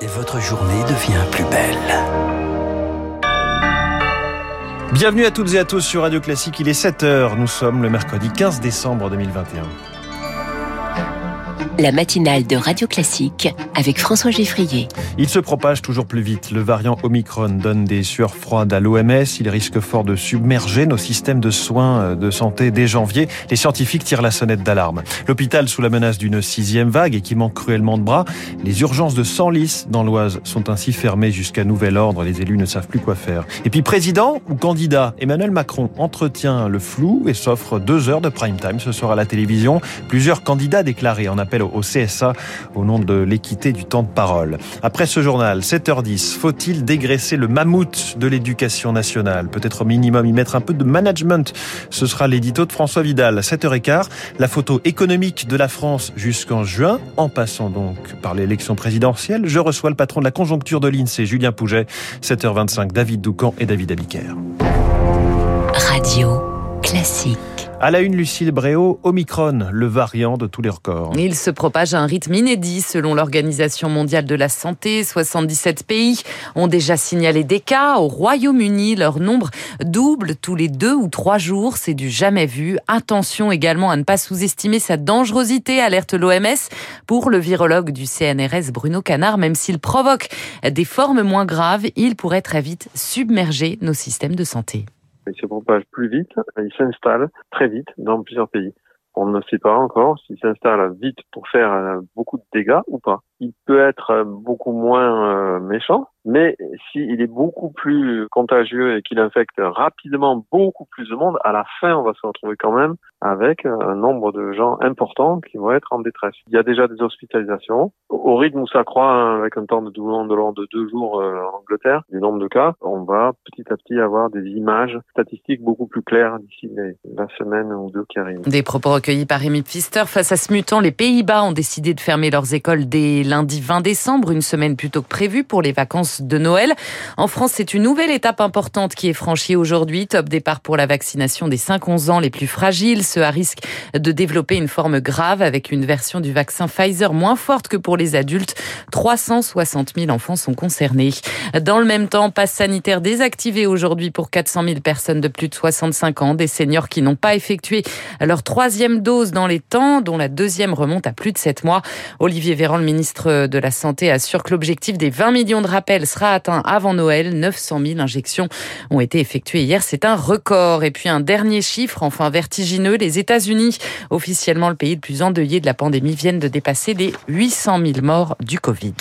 et votre journée devient plus belle. Bienvenue à toutes et à tous sur Radio Classique, il est 7h, nous sommes le mercredi 15 décembre 2021 la matinale de Radio Classique avec François Geffrier. Il se propage toujours plus vite. Le variant Omicron donne des sueurs froides à l'OMS. Il risque fort de submerger nos systèmes de soins de santé dès janvier. Les scientifiques tirent la sonnette d'alarme. L'hôpital sous la menace d'une sixième vague et qui manque cruellement de bras. Les urgences de Senlis dans l'Oise sont ainsi fermées jusqu'à nouvel ordre. Les élus ne savent plus quoi faire. Et puis président ou candidat, Emmanuel Macron entretient le flou et s'offre deux heures de prime time ce soir à la télévision. Plusieurs candidats déclarés en appel au CSA au nom de l'équité du temps de parole. Après ce journal, 7h10, faut-il dégraisser le mammouth de l'éducation nationale? Peut-être au minimum y mettre un peu de management? Ce sera l'édito de François Vidal. 7h15, la photo économique de la France jusqu'en juin, en passant donc par l'élection présidentielle. Je reçois le patron de la conjoncture de l'INSEE, Julien Pouget. 7h25, David Doucan et David Abiker. Radio classique. À la une, Lucille Bréau, Omicron, le variant de tous les records. Il se propage à un rythme inédit selon l'Organisation mondiale de la santé. 77 pays ont déjà signalé des cas. Au Royaume-Uni, leur nombre double tous les deux ou trois jours. C'est du jamais vu. Attention également à ne pas sous-estimer sa dangerosité, alerte l'OMS. Pour le virologue du CNRS, Bruno Canard, même s'il provoque des formes moins graves, il pourrait très vite submerger nos systèmes de santé. Il se propage plus vite, il s'installe très vite dans plusieurs pays. On ne sait pas encore s'il s'installe vite pour faire euh, beaucoup de dégâts ou pas il peut être euh, beaucoup moins euh, méchant, mais s'il est beaucoup plus contagieux et qu'il infecte rapidement beaucoup plus de monde, à la fin, on va se retrouver quand même avec un nombre de gens importants qui vont être en détresse. Il y a déjà des hospitalisations. Au rythme où ça croît, hein, avec un temps de l'ordre de deux jours euh, en Angleterre, du nombre de cas, on va petit à petit avoir des images statistiques beaucoup plus claires d'ici la semaine ou deux qui arrivent. Des propos recueillis par Rémi Pfister. Face à ce mutant, les Pays-Bas ont décidé de fermer leurs écoles dès lundi 20 décembre, une semaine plus tôt que prévu pour les vacances de Noël. En France, c'est une nouvelle étape importante qui est franchie aujourd'hui. Top départ pour la vaccination des 5-11 ans les plus fragiles, ceux à risque de développer une forme grave avec une version du vaccin Pfizer moins forte que pour les adultes. 360 000 enfants sont concernés. Dans le même temps, passe sanitaire désactivé aujourd'hui pour 400 000 personnes de plus de 65 ans, des seniors qui n'ont pas effectué leur troisième dose dans les temps, dont la deuxième remonte à plus de 7 mois. Olivier Véran, le ministre de la Santé assure que l'objectif des 20 millions de rappels sera atteint avant Noël. 900 000 injections ont été effectuées hier. C'est un record. Et puis un dernier chiffre, enfin vertigineux. Les États-Unis, officiellement le pays le plus endeuillé de la pandémie, viennent de dépasser les 800 000 morts du Covid.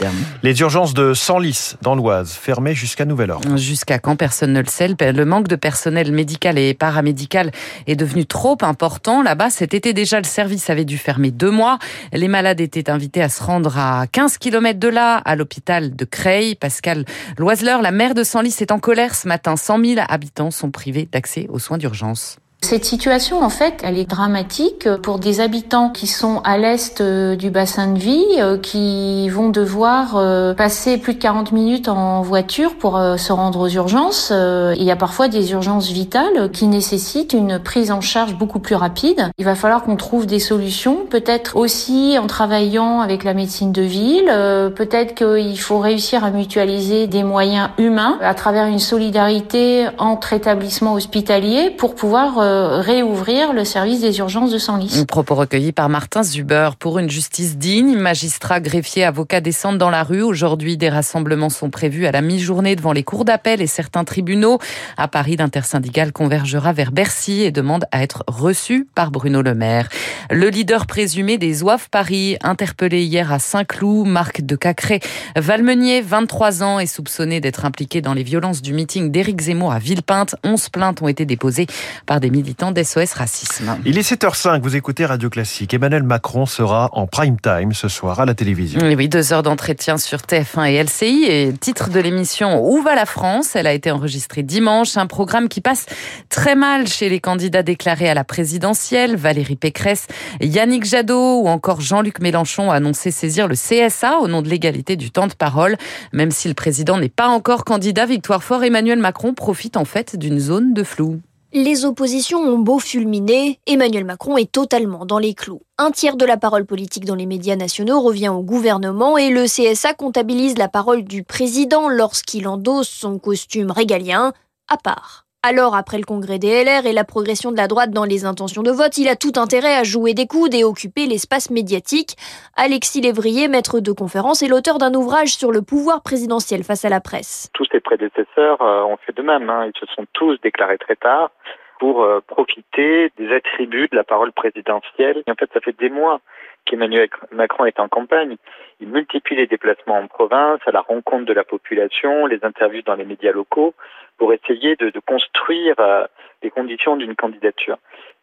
Les urgences de Senlis, dans l'Oise, fermées jusqu'à nouvel ordre. Jusqu'à quand personne ne le sait. Le manque de personnel médical et paramédical est devenu trop important. Là-bas, cet été déjà, le service avait dû fermer deux mois. Les malades étaient invités à se rendre à 15 km de là, à l'hôpital de Creil. Pascal Loiseleur, la maire de Senlis, est en colère ce matin. 100 000 habitants sont privés d'accès aux soins d'urgence. Cette situation, en fait, elle est dramatique pour des habitants qui sont à l'est euh, du bassin de vie, euh, qui vont devoir euh, passer plus de 40 minutes en voiture pour se rendre aux urgences. Il y a parfois des urgences vitales qui nécessitent une prise en charge beaucoup plus rapide. Il va falloir qu'on trouve des solutions, peut-être aussi en travaillant avec la médecine de ville, peut-être qu'il faut réussir à mutualiser des moyens humains à travers une solidarité entre établissements hospitaliers pour pouvoir euh, réouvrir le service des urgences de Senlis. Propos recueilli par Martin Zuber. Pour une justice digne, magistrats, greffiers, avocats descendent dans la rue. Aujourd'hui, des rassemblements sont prévus à la mi-journée devant les cours d'appel et certains tribunaux. À Paris, l'intersyndicale convergera vers Bercy et demande à être reçu par Bruno Le Maire. Le leader présumé des OIF Paris, interpellé hier à Saint-Cloud, Marc de Cacré, Valmenier, 23 ans, est soupçonné d'être impliqué dans les violences du meeting d'Éric Zemmour à Villepinte. 11 plaintes ont été déposées par des militant d'SOS Racisme. Il est 7h05, vous écoutez Radio Classique. Emmanuel Macron sera en prime time ce soir à la télévision. Oui, deux heures d'entretien sur TF1 et LCI. Et titre de l'émission Où va la France? Elle a été enregistrée dimanche. Un programme qui passe très mal chez les candidats déclarés à la présidentielle. Valérie Pécresse, Yannick Jadot ou encore Jean-Luc Mélenchon ont annoncé saisir le CSA au nom de l'égalité du temps de parole. Même si le président n'est pas encore candidat, Victoire Fort, Emmanuel Macron profite en fait d'une zone de flou. Les oppositions ont beau fulminer, Emmanuel Macron est totalement dans les clous. Un tiers de la parole politique dans les médias nationaux revient au gouvernement et le CSA comptabilise la parole du président lorsqu'il endosse son costume régalien, à part. Alors, après le congrès des LR et la progression de la droite dans les intentions de vote, il a tout intérêt à jouer des coudes et occuper l'espace médiatique. Alexis Lévrier, maître de conférence, est l'auteur d'un ouvrage sur le pouvoir présidentiel face à la presse. Tous ses prédécesseurs euh, ont fait de même. Hein. Ils se sont tous déclarés très tard pour euh, profiter des attributs de la parole présidentielle. En fait, ça fait des mois qu'Emmanuel Macron est en campagne. Il multiplie les déplacements en province, à la rencontre de la population, les interviews dans les médias locaux, pour essayer de, construire euh, les conditions d'une candidature.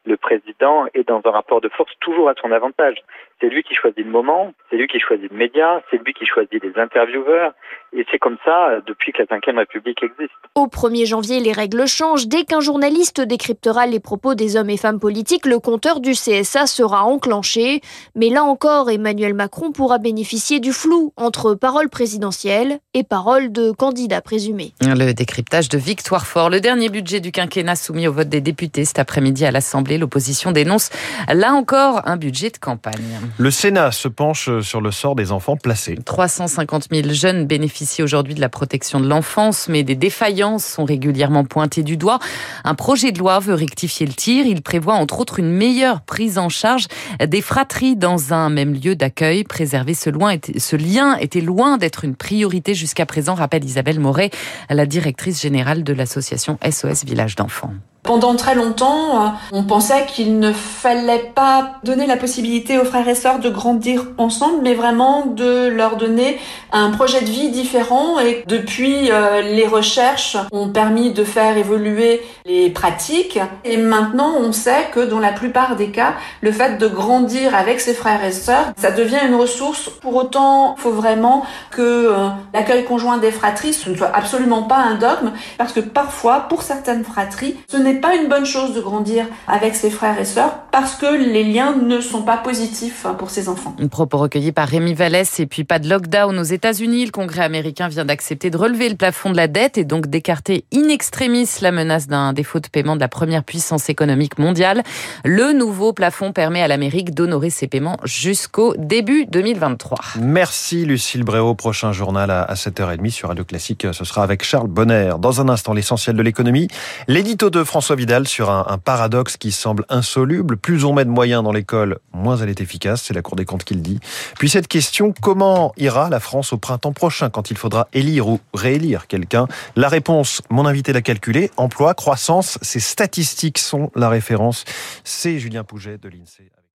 Le président est dans un rapport de force toujours à son avantage. C'est lui qui choisit le moment, c'est lui qui choisit le média, c'est lui qui choisit les intervieweurs, et c'est comme ça euh, depuis que la Ve République existe. Au 1er janvier, les règles changent. Dès qu'un journaliste décryptera les propos des hommes et femmes politiques, le compteur du CSA sera enclenché. Mais là encore, Emmanuel Macron pourra bénéficier du flou entre paroles présidentielles et paroles de candidats présumés. Le décryptage de Victoire Fort, le dernier budget du quinquennat soumis au vote des députés cet après-midi à l'Assemblée. L'opposition dénonce là encore un budget de campagne. Le Sénat se penche sur le sort des enfants placés. 350 000 jeunes bénéficient aujourd'hui de la protection de l'enfance, mais des défaillances sont régulièrement pointées du doigt. Un projet de loi veut rectifier le tir. Il prévoit entre autres une meilleure prise en charge des fratries dans un même lieu d'accueil. Préserver ce, ce lien était loin d'être une priorité jusqu'à présent, rappelle Isabelle Moret, la directrice générale de l'association SOS Village d'enfants. Pendant très longtemps, euh, on pensait qu'il ne fallait pas donner la possibilité aux frères et sœurs de grandir ensemble, mais vraiment de leur donner un projet de vie différent. Et depuis, euh, les recherches ont permis de faire évoluer les pratiques. Et maintenant, on sait que dans la plupart des cas, le fait de grandir avec ses frères et sœurs, ça devient une ressource. Pour autant, il faut vraiment que euh, l'accueil conjoint des fratries, ce ne soit absolument pas un dogme, parce que parfois, pour certaines fratries, ce n'est pas une bonne chose de grandir avec ses frères et sœurs parce que les liens ne sont pas positifs pour ses enfants. Un propos recueilli par Rémi Vallès et puis pas de lockdown aux États-Unis. Le Congrès américain vient d'accepter de relever le plafond de la dette et donc d'écarter in extremis la menace d'un défaut de paiement de la première puissance économique mondiale. Le nouveau plafond permet à l'Amérique d'honorer ses paiements jusqu'au début 2023. Merci Lucille Bréau. Prochain journal à 7h30 sur Radio Classique. Ce sera avec Charles Bonner. Dans un instant, l'essentiel de l'économie. L'édito de France François Vidal sur un, paradoxe qui semble insoluble. Plus on met de moyens dans l'école, moins elle est efficace. C'est la Cour des comptes qui le dit. Puis cette question, comment ira la France au printemps prochain quand il faudra élire ou réélire quelqu'un? La réponse, mon invité l'a calculé. Emploi, croissance, ces statistiques sont la référence. C'est Julien Pouget de l'INSEE.